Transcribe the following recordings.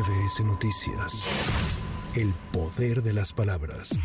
MBS Noticias. El poder de las palabras.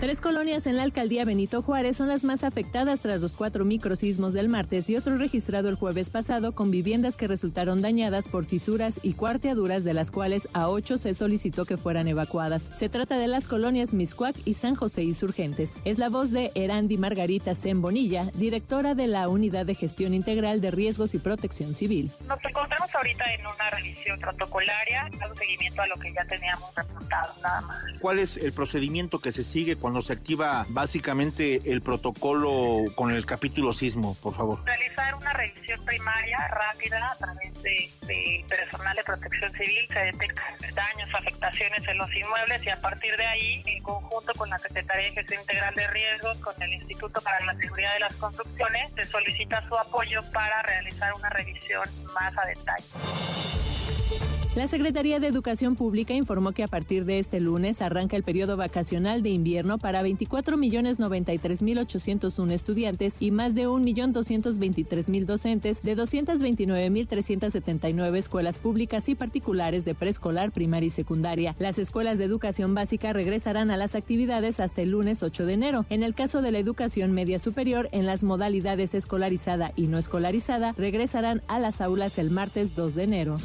Tres colonias en la alcaldía Benito Juárez son las más afectadas tras los cuatro microsismos del martes y otro registrado el jueves pasado con viviendas que resultaron dañadas por fisuras y cuarteaduras de las cuales a ocho se solicitó que fueran evacuadas. Se trata de las colonias Miscuac y San José Insurgentes. Es la voz de Erandi Margarita Bonilla, directora de la Unidad de Gestión Integral de Riesgos y Protección Civil. Nos encontramos ahorita en una revisión protocolaria, dando seguimiento a lo que ya teníamos reportado, nada más. ¿Cuál es el procedimiento que se sigue cuando cuando se activa básicamente el protocolo con el capítulo sismo, por favor? Realizar una revisión primaria rápida a través de, personal de protección civil, se detectan daños, afectaciones en los inmuebles y a partir de ahí, en conjunto con la Secretaría de Gestión Integral de Riesgos, con el Instituto para la Seguridad de las Construcciones, se solicita su apoyo para realizar una revisión más a detalle. La Secretaría de Educación Pública informó que a partir de este lunes arranca el periodo vacacional de invierno para 24.093.801 estudiantes y más de 1.223.000 docentes de 229.379 escuelas públicas y particulares de preescolar, primaria y secundaria. Las escuelas de educación básica regresarán a las actividades hasta el lunes 8 de enero. En el caso de la educación media superior, en las modalidades escolarizada y no escolarizada, regresarán a las aulas el martes 2 de enero.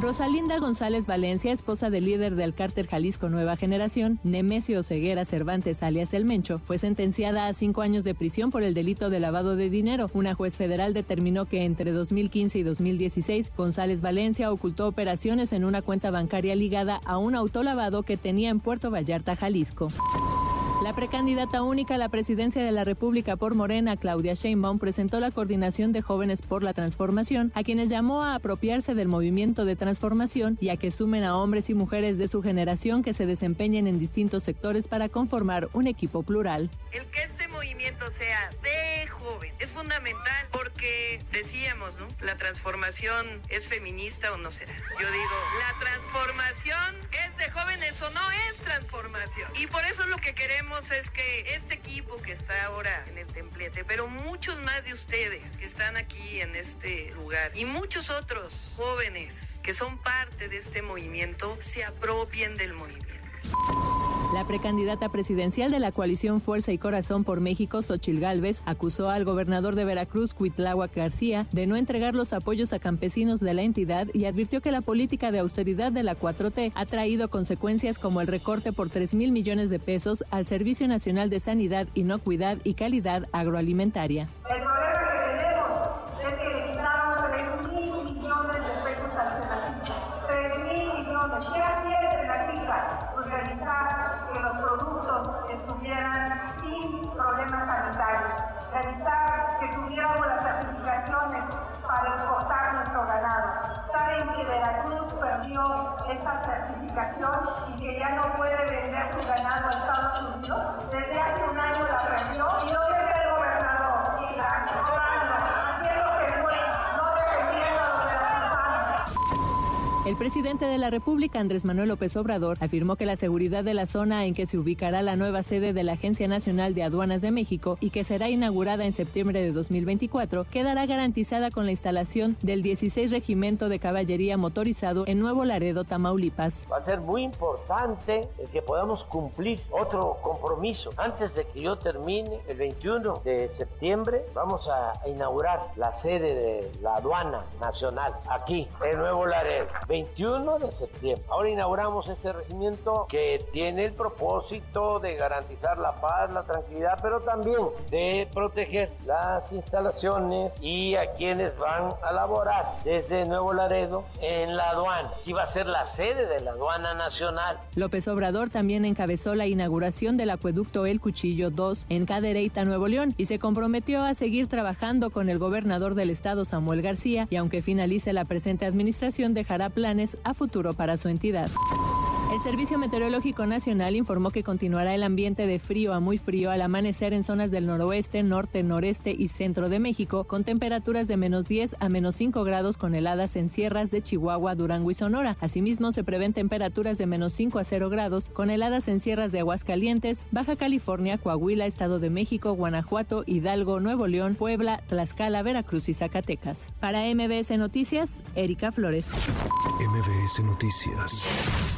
Rosalinda González Valencia, esposa del líder del cártel Jalisco Nueva Generación, Nemesio Ceguera Cervantes alias El Mencho, fue sentenciada a cinco años de prisión por el delito de lavado de dinero. Una juez federal determinó que entre 2015 y 2016, González Valencia ocultó operaciones en una cuenta bancaria ligada a un autolavado que tenía en Puerto Vallarta, Jalisco. La precandidata única a la presidencia de la República por Morena, Claudia Sheinbaum, presentó la coordinación de jóvenes por la transformación, a quienes llamó a apropiarse del movimiento de transformación y a que sumen a hombres y mujeres de su generación que se desempeñen en distintos sectores para conformar un equipo plural. El que movimiento sea de joven es fundamental porque decíamos, ¿no? La transformación es feminista o no será. Yo digo, la transformación es de jóvenes o no es transformación. Y por eso lo que queremos es que este equipo que está ahora en el templete, pero muchos más de ustedes que están aquí en este lugar y muchos otros jóvenes que son parte de este movimiento se apropien del movimiento. La precandidata presidencial de la coalición Fuerza y Corazón por México, Xochil Gálvez, acusó al gobernador de Veracruz, Cuitláhuac García, de no entregar los apoyos a campesinos de la entidad y advirtió que la política de austeridad de la 4T ha traído consecuencias como el recorte por 3 mil millones de pesos al Servicio Nacional de Sanidad, Inocuidad y Calidad Agroalimentaria. Revisar que tuviéramos las certificaciones para exportar nuestro ganado. Saben que Veracruz perdió esa certificación y que ya no puede vender su ganado a Estados Unidos. El presidente de la República, Andrés Manuel López Obrador, afirmó que la seguridad de la zona en que se ubicará la nueva sede de la Agencia Nacional de Aduanas de México y que será inaugurada en septiembre de 2024 quedará garantizada con la instalación del 16 Regimiento de Caballería Motorizado en Nuevo Laredo, Tamaulipas. Va a ser muy importante que podamos cumplir otro compromiso. Antes de que yo termine, el 21 de septiembre, vamos a inaugurar la sede de la Aduana Nacional aquí en Nuevo Laredo. 21 de septiembre. Ahora inauguramos este regimiento que tiene el propósito de garantizar la paz, la tranquilidad, pero también de proteger las instalaciones y a quienes van a laborar desde Nuevo Laredo en la aduana. Y va a ser la sede de la aduana nacional. López Obrador también encabezó la inauguración del acueducto El Cuchillo 2 en Cadereyta, Nuevo León, y se comprometió a seguir trabajando con el gobernador del estado, Samuel García, y aunque finalice la presente administración, dejará plan a futuro para su entidad. El Servicio Meteorológico Nacional informó que continuará el ambiente de frío a muy frío al amanecer en zonas del noroeste, norte, noreste y centro de México, con temperaturas de menos 10 a menos 5 grados con heladas en sierras de Chihuahua, Durango y Sonora. Asimismo, se prevén temperaturas de menos 5 a 0 grados con heladas en sierras de Aguascalientes, Baja California, Coahuila, Estado de México, Guanajuato, Hidalgo, Nuevo León, Puebla, Tlaxcala, Veracruz y Zacatecas. Para MBS Noticias, Erika Flores. MBS Noticias.